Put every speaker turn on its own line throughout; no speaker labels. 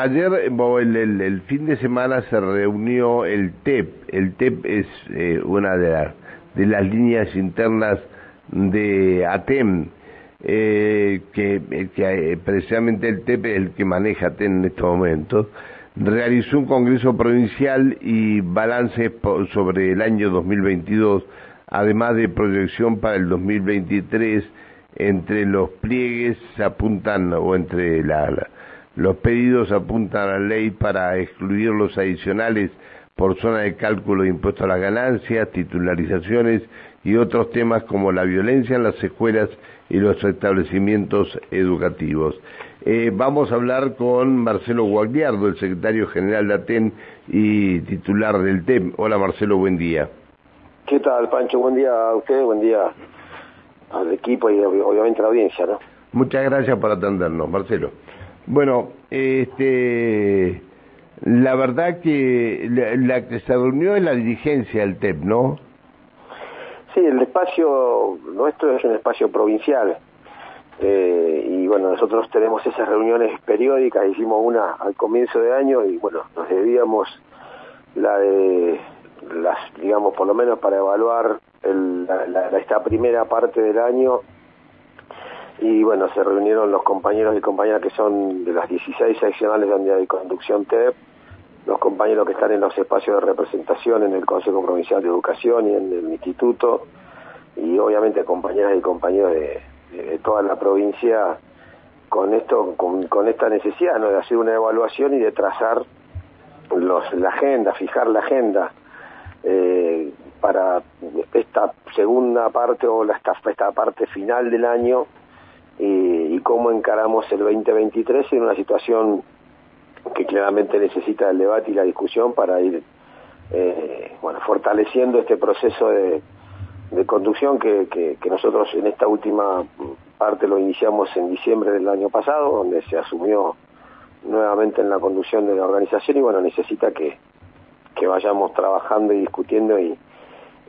Ayer, el, el, fin de semana se reunió el TEP. El TEP es eh, una de, de las líneas internas de ATEM, eh, que, eh, precisamente el TEP es el que maneja ATEM en estos momentos. Realizó un congreso provincial y balance sobre el año 2022, además de proyección para el 2023. Entre los pliegues se apuntan, o entre la los pedidos apuntan a la ley para excluir los adicionales por zona de cálculo de impuestos a las ganancias, titularizaciones y otros temas como la violencia en las escuelas y los establecimientos educativos. Eh, vamos a hablar con Marcelo Guagliardo, el secretario general de ATEN y titular del TEM. Hola Marcelo, buen día.
¿Qué tal, Pancho? Buen día a usted, buen día al equipo y obviamente a la audiencia, ¿no?
Muchas gracias por atendernos, Marcelo. Bueno, este, la verdad que la, que se reunió es la dirigencia del TEP, ¿no?
Sí, el espacio nuestro es un espacio provincial. Eh, y bueno, nosotros tenemos esas reuniones periódicas, hicimos una al comienzo de año y bueno, nos debíamos la de las, digamos, por lo menos para evaluar esta primera parte del año y bueno, se reunieron los compañeros y compañeras que son de las 16 seccionales hay conducción TEP, los compañeros que están en los espacios de representación en el Consejo Provincial de Educación y en el Instituto, y obviamente compañeras y compañeros de, toda la provincia con esto, con, esta necesidad ¿no? de hacer una evaluación y de trazar los, la agenda, fijar la agenda eh, para esta segunda parte o la, esta parte final del año y, cómo encaramos el 2023 en una situación que claramente necesita el debate y la discusión para ir eh, fortaleciendo este proceso de, conducción que, nosotros en esta última parte lo iniciamos en diciembre del año pasado, donde se asumió nuevamente en la conducción de la organización y bueno, necesita que, que vayamos trabajando y discutiendo y,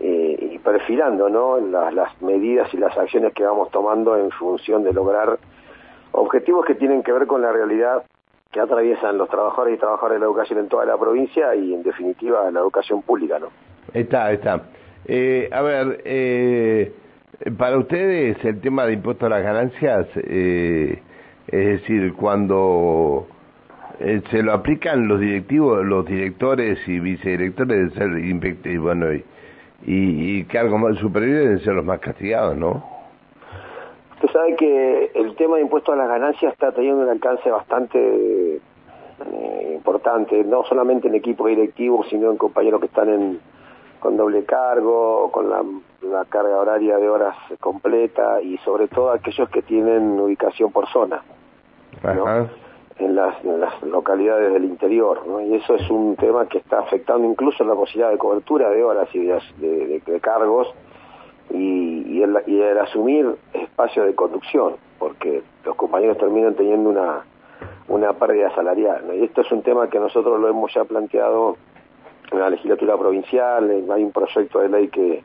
eh, perfilando ¿no? las, medidas y las acciones que vamos tomando en función de lograr objetivos que tienen que ver con la realidad que atraviesan los trabajadores y trabajadoras de la educación en toda la provincia y en definitiva la educación pública. ¿no?
Está, está. Eh, a ver, eh, para ustedes el tema de impuestos a las ganancias, eh, es decir, cuando eh, se lo aplican los directivos, los directores y vicedirectores de ser bueno, y, y, y cargos superiores deben ser los más castigados, ¿no?
Usted sabe que el tema de impuestos a las ganancias está teniendo un alcance bastante eh, importante, no solamente en equipo directivo, sino en compañeros que están en, con doble cargo, con la, carga horaria de horas completa y sobre todo aquellos que tienen ubicación por zona. Ajá en las, localidades del interior, ¿no? y eso es un tema que está afectando incluso la posibilidad de cobertura de horas y de, cargos y, y, el, y, el, asumir espacio de conducción, porque los compañeros terminan teniendo una, una pérdida salarial. ¿no? Y esto es un tema que nosotros lo hemos ya planteado en la legislatura provincial, hay un proyecto de ley que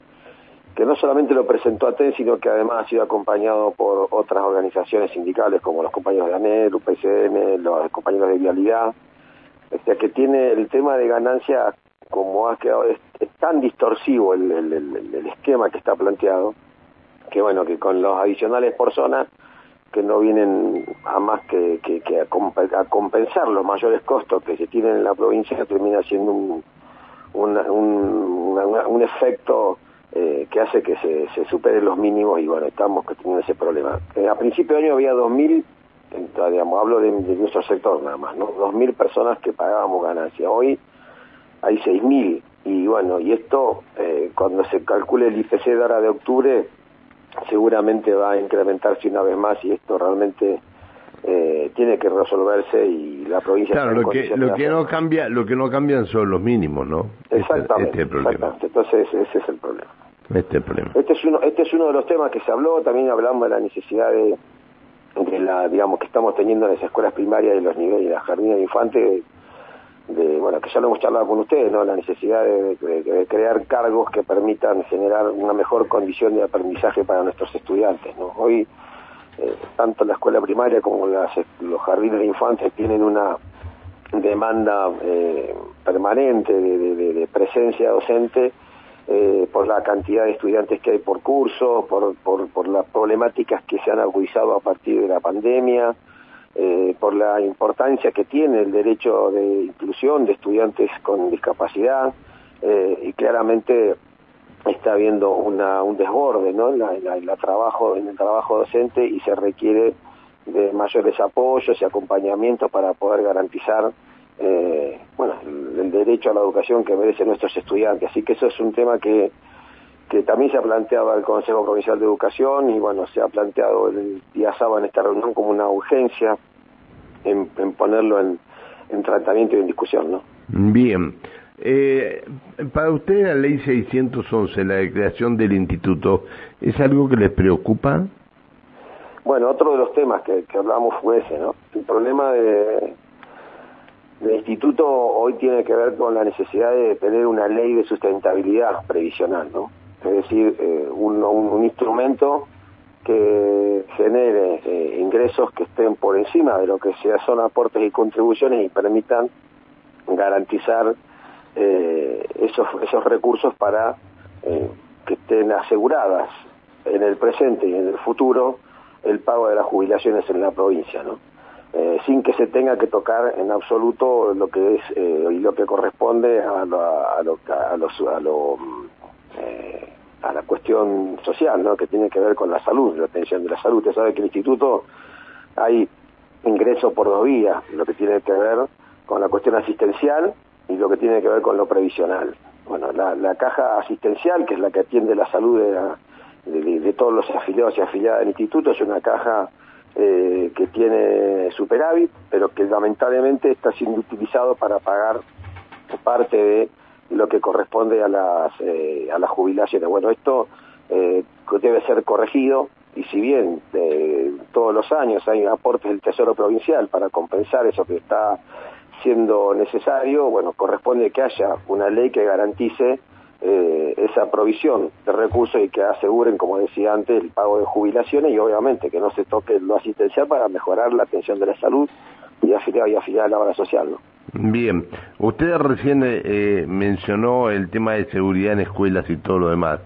que no solamente lo presentó a TEN, sino que además ha sido acompañado por otras organizaciones sindicales como los compañeros de ANEL, UPCN, los compañeros de Vialidad, o sea que tiene el tema de ganancia como ha quedado, es, tan distorsivo el, el, esquema que está planteado, que bueno, que con los adicionales por zona, que no vienen a más que, que, a, compensar los mayores costos que se tienen en la provincia, termina siendo un, un, un efecto eh, que hace que se, se, superen los mínimos y bueno, estamos teniendo ese problema. Eh, a principio de año había 2.000, digamos, hablo de, nuestro sector nada más, ¿no? 2.000 personas que pagábamos ganancia. Hoy hay 6.000 y bueno, y esto eh, cuando se calcule el IPC de ahora de octubre seguramente va a incrementarse una vez más y esto realmente eh, tiene que resolverse y la provincia
claro lo que lo que no cambia lo que no cambian son los mínimos no
exactamente, este, exactamente. entonces ese es el problema
este,
este es uno este es uno de los temas que se habló. También hablamos de la necesidad de, la digamos que estamos teniendo en las escuelas primarias y los niveles de la jardines de infantes de, bueno que ya lo hemos charlado con ustedes no la necesidad de, de, crear cargos que permitan generar una mejor condición de aprendizaje para nuestros estudiantes no hoy eh, tanto la escuela primaria como las, los jardines de infantes tienen una demanda eh, permanente de, presencia docente eh, por la cantidad de estudiantes que hay por curso, por, las problemáticas que se han agudizado a partir de la pandemia, eh, por la importancia que tiene el derecho de inclusión de estudiantes con discapacidad y claramente está habiendo una, un desborde en el trabajo docente y se requiere de mayores apoyos y acompañamientos para poder garantizar eh, bueno, el, derecho a la educación que merecen nuestros estudiantes. Así que eso es un tema que, que también se ha planteado al Consejo Provincial de Educación y bueno, se ha planteado el día sábado en esta reunión como una urgencia en, ponerlo en, en, tratamiento y en discusión, ¿no?
Bien. Eh, para usted la ley 611, la creación del instituto, ¿es algo que les preocupa?
Bueno, otro de los temas que, que hablamos fue ese, ¿no? El problema de, del instituto hoy tiene que ver con la necesidad de tener una ley de sustentabilidad previsional, ¿no? Es decir, eh, un, un, instrumento que genere eh, ingresos que estén por encima de lo que sea son aportes y contribuciones y permitan garantizar eh, esos, esos recursos para que estén aseguradas en el presente y en el futuro el pago de las jubilaciones en la provincia, ¿no? Eh, sin que se tenga que tocar en absoluto lo que es eh, y lo que corresponde a, lo, a, lo, a, los, a, lo, eh, a la cuestión social, ¿no? que tiene que ver con la salud, la atención de la salud. Usted sabe que el instituto hay ingreso por dos vías, lo que tiene que ver con la cuestión asistencial y lo que tiene que ver con lo previsional. Bueno, la, la caja asistencial, que es la que atiende la salud de la de, todos los afiliados y afiliadas del instituto, es una caja eh, que tiene superávit, pero que lamentablemente está siendo utilizado para pagar parte de lo que corresponde a las, eh, a las jubilaciones. Bueno, esto eh, debe ser corregido y si bien todos los años hay aportes del Tesoro Provincial para compensar eso que está siendo necesario, bueno, corresponde que haya una ley que garantice eh, esa provisión de recursos y que aseguren, como decía antes, el pago de jubilaciones y obviamente que no se toque lo asistencial para mejorar la atención de la salud y afiliar y afiliar a la obra social.
Bien, usted recién eh, mencionó el tema de seguridad en escuelas y todo lo demás.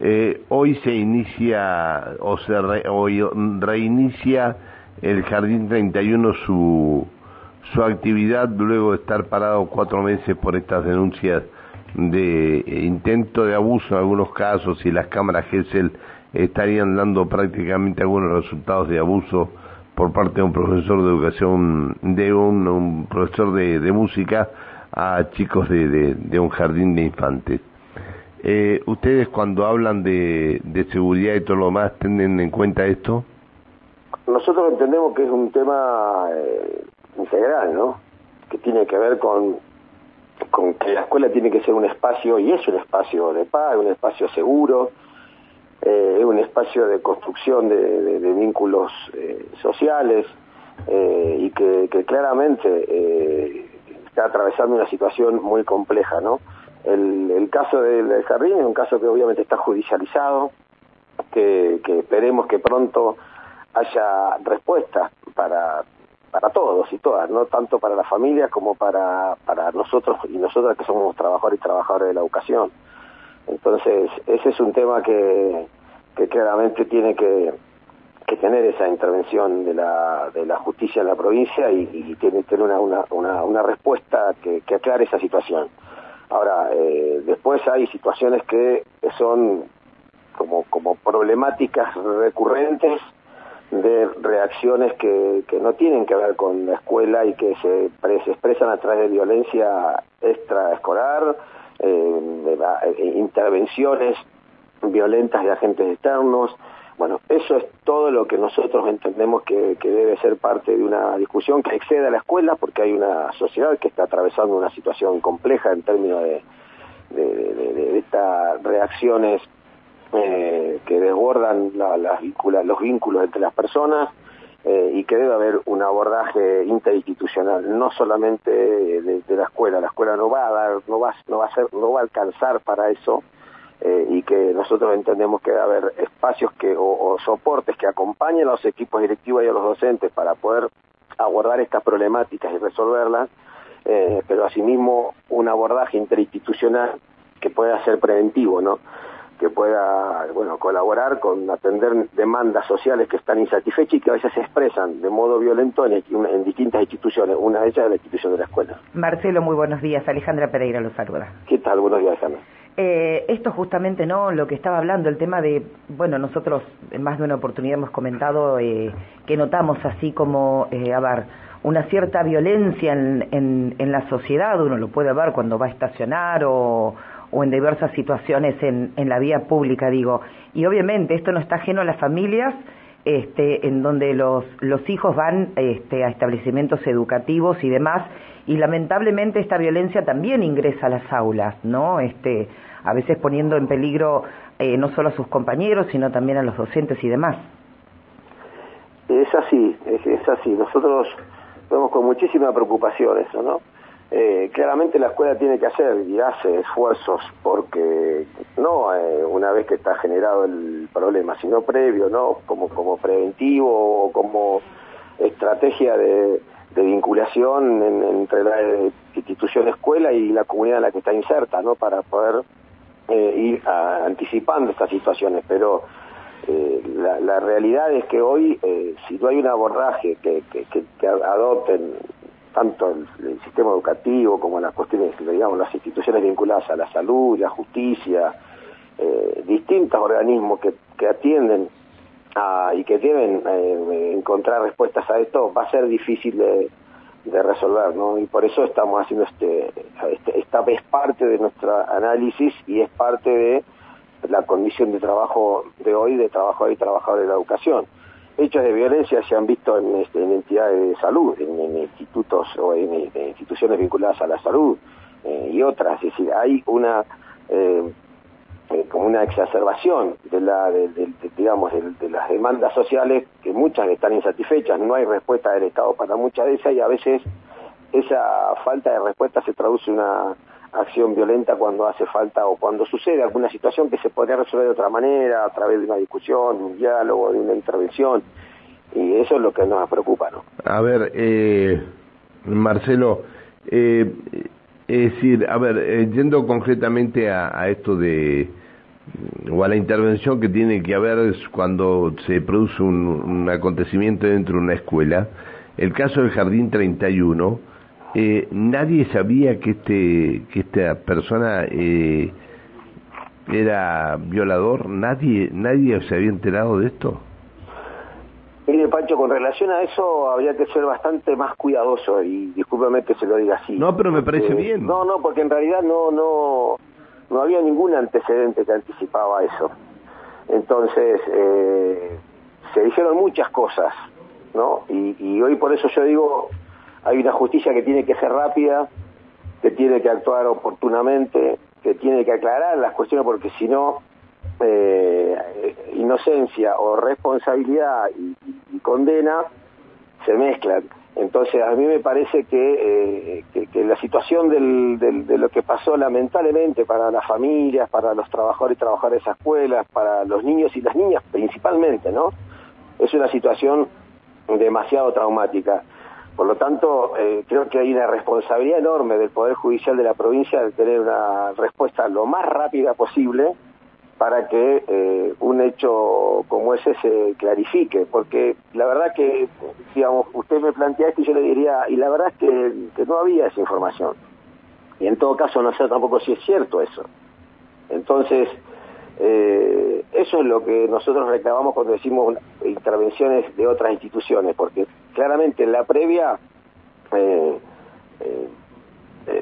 Eh, hoy se inicia o se hoy reinicia el Jardín 31 su, su actividad luego de estar parado cuatro meses por estas denuncias de intento de abuso en algunos casos y las cámaras GESEL estarían dando prácticamente algunos resultados de abuso por parte de un profesor de educación, de un, profesor de, música a chicos de, de, un jardín de infantes. Eh, ¿Ustedes cuando hablan de, de seguridad y todo lo demás tienen en cuenta esto?
Nosotros entendemos que es un tema eh, integral, ¿no? Que tiene que ver con con que la escuela tiene que ser un espacio, y es un espacio de paz, un espacio seguro, eh, un espacio de construcción de, vínculos eh, sociales, eh, y que, claramente está atravesando una situación muy compleja, ¿no? El, caso del, jardín es un caso que obviamente está judicializado, que, que esperemos que pronto haya respuesta para para todos y todas, no tanto para las familias como para, para nosotros y nosotras que somos trabajadores y trabajadoras de la educación. Entonces, ese es un tema que, que claramente tiene que, que tener esa intervención de la, de la justicia en la provincia y, tiene que tener una, una, una, respuesta que, que, aclare esa situación. Ahora, eh, después hay situaciones que son como, como problemáticas recurrentes de reacciones que, que no tienen que ver con la escuela y que se, se expresan a través de violencia extraescolar, eh, eh, intervenciones violentas de agentes externos. Bueno, eso es todo lo que nosotros entendemos que, que debe ser parte de una discusión que excede a la escuela porque hay una sociedad que está atravesando una situación compleja en términos de, de, de, de estas reacciones eh, que desbordan la, las los vínculos entre las personas eh, y que debe haber un abordaje interinstitucional, no solamente de, la escuela. La escuela no va a dar, no va, no va a ser, no va a alcanzar para eso. Eh, y que nosotros entendemos que debe haber espacios que o, soportes que acompañen a los equipos directivos y a los docentes para poder abordar estas problemáticas y resolverlas eh, pero asimismo un abordaje interinstitucional que pueda ser preventivo, ¿no? Que pueda bueno colaborar con atender demandas sociales que están insatisfechas y que a veces se expresan de modo violento en, en, distintas instituciones, una de ellas es la institución de la escuela.
Marcelo, muy buenos días. Alejandra Pereira lo saluda.
¿Qué tal? Buenos días, Alejandra.
Eh, esto justamente, ¿no? Lo que estaba hablando, el tema de, bueno, nosotros en más de una oportunidad hemos comentado eh, que notamos así como, eh, a ver, una cierta violencia en, en, en la sociedad, uno lo puede ver cuando va a estacionar o o en diversas situaciones en, en la vía pública, digo. Y obviamente esto no está ajeno a las familias, este, en donde los, los hijos van este, a establecimientos educativos y demás, y lamentablemente esta violencia también ingresa a las aulas, ¿no? Este, a veces poniendo en peligro eh, no solo a sus compañeros, sino también a los docentes y demás.
Es así, es, es así. Nosotros vemos con muchísima preocupación eso, ¿no? Eh, claramente la escuela tiene que hacer y hace esfuerzos porque no eh, una vez que está generado el problema, sino previo, no como como preventivo o como estrategia de, vinculación entre la institución escuela y la comunidad en la que está inserta, no para poder eh, ir anticipando estas situaciones, pero la, la, realidad es que hoy, si no hay un abordaje que, que adopten tanto el, sistema educativo como las cuestiones, digamos, las instituciones vinculadas a la salud, la justicia, eh, distintos organismos que, atienden y que deben eh, encontrar respuestas a esto, va a ser difícil de, resolver, ¿no? Y por eso estamos haciendo este, este, esta es parte de nuestro análisis y es parte de la condición de trabajo de hoy, de trabajo y trabajador de la educación hechos de violencia se han visto en, este, entidades de salud, en, institutos o en, instituciones vinculadas a la salud eh, y otras. Es decir, hay una eh, eh, como una exacerbación de la, digamos, de, las demandas sociales que muchas están insatisfechas. No hay respuesta del Estado para muchas de esas y a veces esa falta de respuesta se traduce en una acción violenta cuando hace falta o cuando sucede alguna situación que se podría resolver de otra manera, a través de una discusión, de un diálogo, de una intervención. Y eso es lo que nos preocupa, ¿no?
A ver, eh, Marcelo, eh, es decir, a ver, yendo concretamente a, esto de o a la intervención que tiene que haber cuando se produce un, un acontecimiento dentro de una escuela, el caso del Jardín 31, eh, nadie sabía que este que esta persona eh, era violador nadie nadie se había enterado de esto
Mire, Pancho, con relación a eso habría que ser bastante más cuidadoso y discúlpeme que se lo diga así.
No, pero me parece bien.
No, no, porque en realidad no no no había ningún antecedente que anticipaba eso. Entonces, eh, se dijeron muchas cosas, ¿no? Y, y hoy por eso yo digo, hay una justicia que tiene que ser rápida, que tiene que actuar oportunamente, que tiene que aclarar las cuestiones porque si no, eh, inocencia o responsabilidad y, condena se mezclan. Entonces a mí me parece que, eh, que, la situación de lo que pasó lamentablemente para las familias, para los trabajadores y trabajadoras de esas escuelas, para los niños y las niñas principalmente, ¿no? Es una situación demasiado traumática. Por lo tanto, eh, creo que hay una responsabilidad enorme del Poder Judicial de la provincia de tener una respuesta lo más rápida posible para que eh, un hecho como ese se clarifique, porque la verdad que, digamos, usted me plantea esto y yo le diría, y la verdad es que, no había esa información. Y en todo caso no sé tampoco si es cierto eso. Entonces, eh, eso es lo que nosotros reclamamos cuando decimos intervenciones de otras instituciones, porque claramente en la previa eh,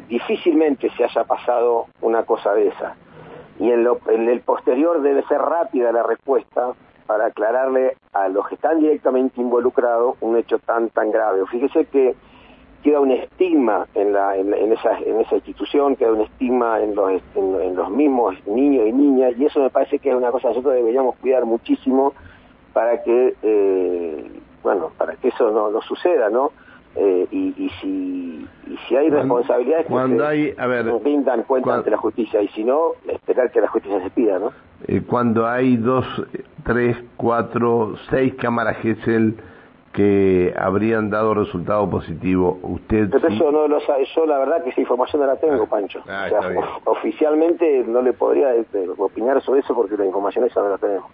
difícilmente se haya pasado una cosa de esa. Y en, lo, en el posterior debe ser rápida la respuesta para aclararle a los que están directamente involucrados un hecho tan tan grave. Fíjese que queda un estigma en, la, en, esa, en esa institución, queda un estigma en los, en, los mismos niños y niñas, y eso me parece que es una cosa que nosotros deberíamos cuidar muchísimo para que, eh, bueno, para que eso no, no suceda, ¿no? Eh, y, y, si, y si hay responsabilidades
cuando que hay, a ver,
rindan cuenta ante la justicia, y si no, esperar que la justicia se pida, ¿no?
Eh, cuando hay dos, tres, cuatro, seis cámaras GESEL que habrían dado resultado positivo. Usted
Pero eso no lo sabe, yo la verdad que esa información no la tengo,
Ah,
Pancho.
ah,
O sea, oficialmente no le podría este, opinar sobre eso porque la información esa no la tenemos.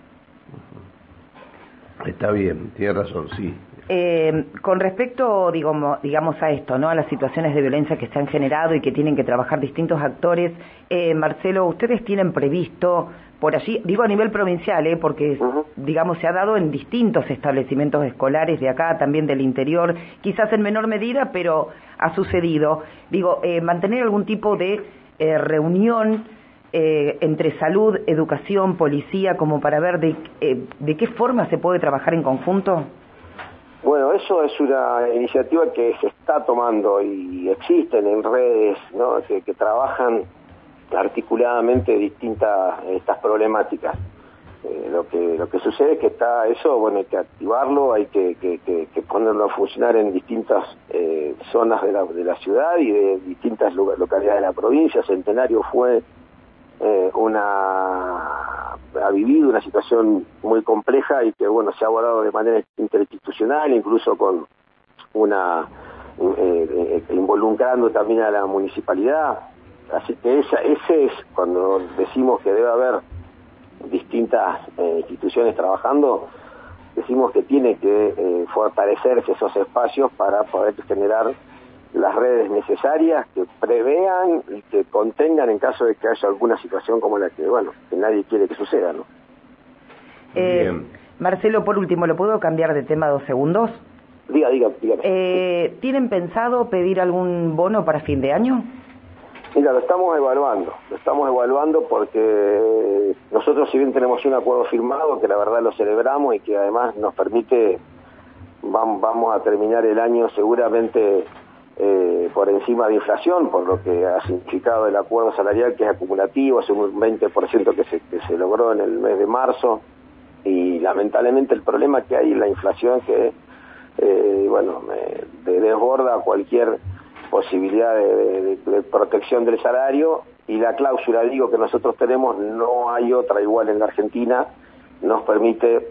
está bien, tiene razón, sí.
Eh, con respecto, digamos, digamos, a esto, ¿no? A las situaciones de violencia que se han generado y que tienen que trabajar distintos actores, eh, Marcelo, ¿ustedes tienen previsto por allí, digo a nivel provincial, ¿eh? Porque, digamos, se ha dado en distintos establecimientos escolares de acá, también del interior, quizás en menor medida, pero ha sucedido. Digo, eh, mantener algún tipo de eh, reunión eh, entre salud, educación, policía, como para ver de, eh, de qué forma se puede trabajar en conjunto.
Bueno, eso es una iniciativa que se está tomando y existen en redes, ¿no? que, trabajan articuladamente distintas estas problemáticas. Eh, lo que lo que sucede es que está eso, bueno, hay que activarlo, hay que, que, que- ponerlo a funcionar en distintas eh, zonas de la, de la ciudad y de distintas localidades de la provincia. Centenario fue eh, una ha vivido una situación muy compleja y que bueno se ha abordado de manera interinstitucional incluso con una eh, eh, involucrando también a la municipalidad. Así que esa ese es cuando decimos que debe haber distintas eh, instituciones trabajando decimos que tiene que eh, fortalecerse esos espacios para poder generar las redes necesarias que prevean y que contengan en caso de que haya alguna situación como la que, bueno, que nadie quiere que suceda, ¿no?
Eh,
Bien.
Marcelo, por último, ¿lo puedo cambiar de tema dos segundos?
Diga, diga, dígame.
Eh, ¿Tienen pensado pedir algún bono para fin de año?
Mira, lo estamos evaluando, lo estamos evaluando porque nosotros si bien tenemos un acuerdo firmado, que la verdad lo celebramos y que además nos permite, vam- vamos a terminar el año seguramente eh, por encima de inflación, por lo que ha significado el acuerdo salarial que es acumulativo, es un 20% que se, que se logró en el mes de marzo. Y lamentablemente el problema que hay es la inflación que, eh, bueno, me- de- desborda cualquier posibilidad de protección del salario. Y la cláusula, digo, que nosotros tenemos, no hay otra igual en la Argentina, nos permite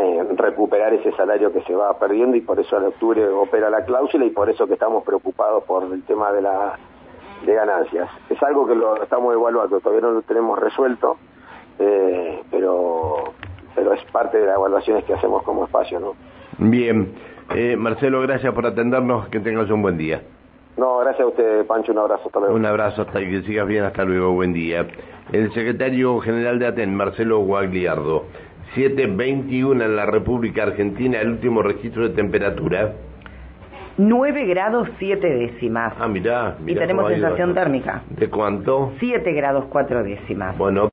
eh, recuperar ese salario que se va perdiendo y por eso en octubre opera la cláusula y por eso que estamos preocupados por el tema de la de ganancias. Es algo que lo estamos evaluando, todavía no lo tenemos resuelto, eh, pero pero es parte de las evaluaciones que hacemos como espacio, ¿no?
Bien, eh, Marcelo, gracias por atendernos, que tengas un buen día.
No, gracias a usted, Pancho, un abrazo, hasta luego.
Un abrazo, hasta que sigas bien, hasta luego, buen día. El secretario general de ATEN, Marcelo Guagliardo, 7.21 en la República Argentina, el último registro de temperatura.
9 grados 7 décimas.
Ah, mirá,
y
mirá
tenemos
ha ido
sensación térmica.
¿De cuánto?
7 grados 4 décimas.
Bueno,